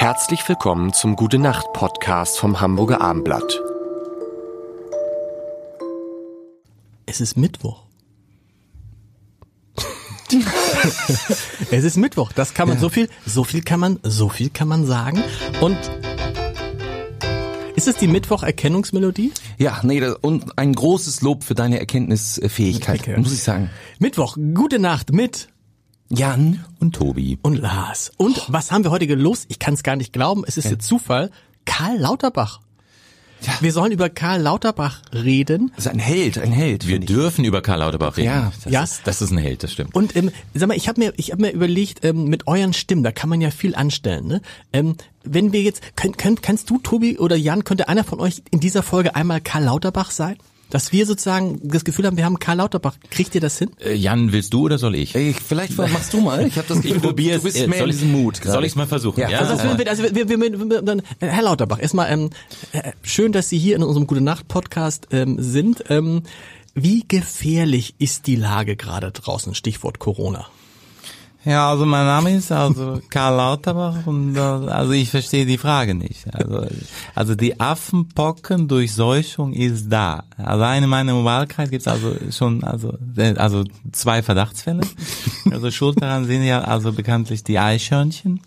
Herzlich willkommen zum Gute Nacht Podcast vom Hamburger Armblatt. Es ist Mittwoch. es ist Mittwoch. Das kann man Ja. so viel, so viel kann man, so viel kann man sagen. Und ist es die Mittwoch-Erkennungsmelodie? Ja, nee, das, und ein großes Lob für deine Erkenntnisfähigkeit, Danke. muss ich sagen. Mittwoch, gute Nacht mit Jan, und Tobi. und Lars. Und was haben wir heute gelost? Ich kann es gar nicht glauben. Es ist jetzt Zufall. Karl Lauterbach. Wir sollen über Karl Lauterbach reden. ist ein Held, ein Held. Wir dürfen über Karl Lauterbach reden. Ja. das, Ja. Ist, das ist ein Held, das stimmt. Und ähm, sag mal, ich habe mir, ich habe mir überlegt, ähm, mit euren Stimmen, da kann man ja viel anstellen. Ne? Ähm, wenn wir jetzt, könnt, könnt, kannst du, Tobi oder Jan, könnte einer von euch in dieser Folge einmal Karl Lauterbach sein? Dass wir sozusagen das Gefühl haben, wir haben Karl Lauterbach. Kriegt ihr das hin? Äh, Jan, willst du oder soll ich? Ey, vielleicht machst du mal. Ich habe das Gefühl, du, du bist Äh, mehr soll in ich- diesem Mut. Soll ich's mal versuchen? Ja, Ja, Also, das äh, wir, also wir, wir, wir, wir, dann, äh, Herr Lauterbach, erstmal ähm, äh, schön, dass Sie hier in unserem Gute Nacht Podcast ähm, sind. Ähm, wie gefährlich ist die Lage gerade draußen? Stichwort Corona. Ja, also mein Name ist also Karl Lauterbach und äh, also ich verstehe die Frage nicht. Also, also die Affenpocken-Durchseuchung ist da. Also in meinem Wahlkreis gibt's also schon also äh, also zwei Verdachtsfälle. Also schuld daran sind ja also bekanntlich die Eichhörnchen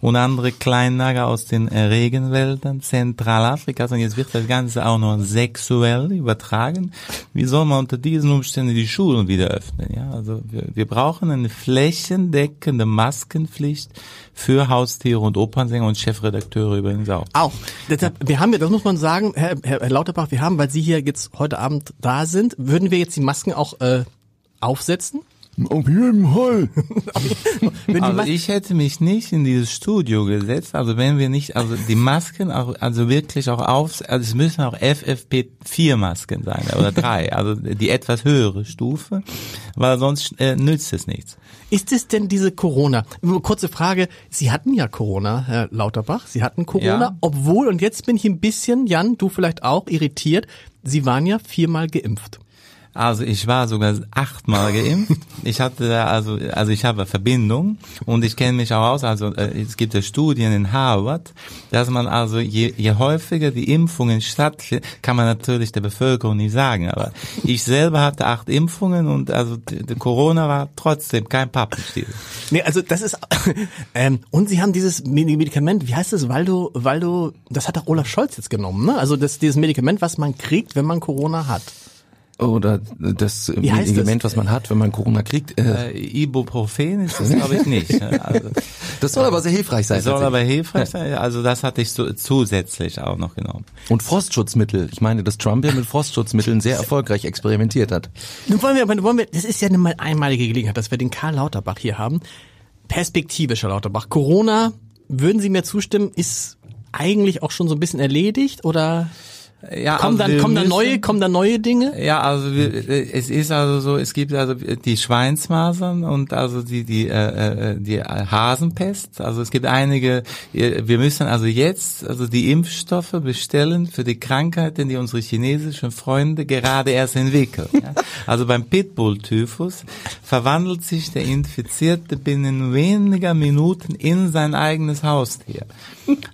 und andere Kleinnager aus den äh, Regenwäldern Zentralafrikas und jetzt wird das Ganze auch noch sexuell übertragen. Wie soll man unter diesen Umständen die Schulen wieder öffnen? Ja, also wir, wir brauchen eine flächendeckende Maskenpflicht für Haustiere und Opernsänger und Chefredakteure übrigens auch. Auch. Deshalb, wir haben ja, das muss man sagen, Herr, Herr Lauterbach, wir haben, weil Sie hier jetzt heute Abend da sind, würden wir jetzt die Masken auch äh, aufsetzen? Auf jeden Fall. Also ich hätte mich nicht in dieses Studio gesetzt, also wenn wir nicht, also die Masken auch, also wirklich auch auf, also es müssen auch FFP4 Masken sein oder drei, also die etwas höhere Stufe, weil sonst äh, nützt es nichts. ist es denn diese Corona? Kurze Frage, Sie hatten ja Corona, Herr Lauterbach, Sie hatten Corona, Ja. obwohl, und jetzt bin ich ein bisschen, Jan, du vielleicht auch, irritiert, Sie waren ja viermal geimpft. Also ich war sogar achtmal geimpft. Ich hatte also also ich habe Verbindung und ich kenne mich auch aus. Also äh, es gibt ja Studien in Harvard, dass man also je, je häufiger die Impfungen stattfinden, kann man natürlich der Bevölkerung nicht sagen. Aber ich selber hatte acht Impfungen und also die, die Corona war trotzdem kein Pappenstiel. Nee, also das ist ähm, und Sie haben dieses Medi- Medikament, wie heißt das, Waldo, Waldo, das hat doch Olaf Scholz jetzt genommen, ne? Also das dieses Medikament, was man kriegt, wenn man Corona hat. Oder das Medikament, was man hat, wenn man Corona kriegt. Äh, Äh, Ibuprofen ist das glaube ich nicht. Also, das soll aber sehr hilfreich sein. das soll aber hilfreich sein. Also das hatte ich so zusätzlich auch noch genommen. Und Frostschutzmittel. Ich meine, dass Trump ja mit Frostschutzmitteln sehr erfolgreich experimentiert hat. Nun wollen wir, aber wollen wir, das ist ja eine mal einmalige Gelegenheit, dass wir den Karl Lauterbach hier haben. Perspektivisch, Herr Lauterbach. Corona, würden Sie mir zustimmen, ist eigentlich auch schon so ein bisschen erledigt oder Ja, kommen also dann, kommen müssen- neue, kommen dann neue Dinge? Ja, also wir, äh, es ist also so, es gibt also die Schweinsmasern und also die die äh, äh, die Hasenpest. Also es gibt einige. äh, Wir müssen also jetzt also die Impfstoffe bestellen für die Krankheiten, die unsere chinesischen Freunde gerade erst entwickeln. Ja? Also beim Pitbull-Typhus verwandelt sich der Infizierte binnen weniger Minuten in sein eigenes Haustier.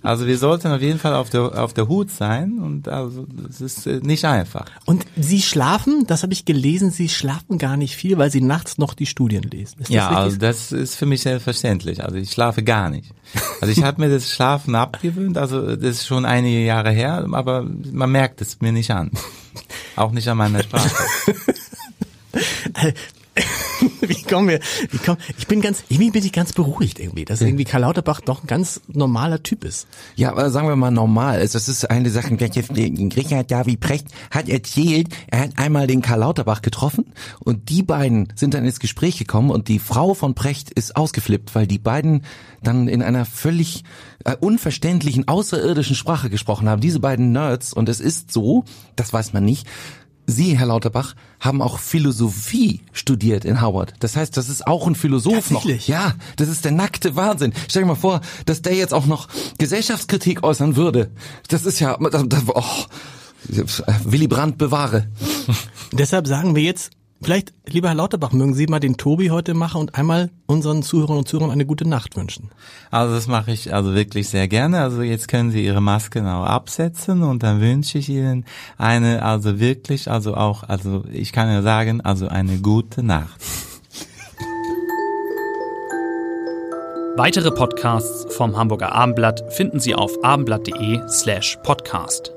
Also wir sollten auf jeden Fall auf der auf der Hut sein und also es ist äh, nicht einfach. Und Sie schlafen, das habe ich gelesen, Sie schlafen gar nicht viel, weil Sie nachts noch die Studien lesen. Ist das Ja, richtig? also das ist für mich selbstverständlich. Also ich schlafe gar nicht. Also ich habe mir das Schlafen abgewöhnt, also das ist schon einige Jahre her, aber man merkt es mir nicht an. Auch nicht an meiner Sprache. wie kommen wir, wie kommen, ich bin ganz, irgendwie bin ich ganz beruhigt irgendwie, dass irgendwie Karl Lauterbach doch ein ganz normaler Typ ist. Ja, aber sagen wir mal normal. Also Das ist eine Sache, Richard David Precht hat erzählt, er hat einmal den Karl Lauterbach getroffen und die beiden sind dann ins Gespräch gekommen und die Frau von Precht ist ausgeflippt, weil die beiden dann in einer völlig äh, unverständlichen, außerirdischen Sprache gesprochen haben. Diese beiden Nerds und es ist so, das weiß man nicht, Sie, Herr Lauterbach, haben auch Philosophie studiert in Howard. Das heißt, das ist auch ein Philosoph noch. Ja, das ist der nackte Wahnsinn. Stell dir mal vor, dass der jetzt auch noch Gesellschaftskritik äußern würde. Das ist ja, oh, Willy Brandt bewahre. Deshalb sagen wir jetzt, Vielleicht, lieber Herr Lauterbach, mögen Sie mal den Tobi heute machen und einmal unseren Zuhörern und Zuhörern eine gute Nacht wünschen. Also das mache ich also wirklich sehr gerne. Also jetzt können Sie Ihre Maske genau absetzen und dann wünsche ich Ihnen eine, also wirklich, also auch, also ich kann ja sagen, also eine gute Nacht. Weitere Podcasts vom Hamburger Abendblatt finden Sie auf abendblatt.de slash podcast.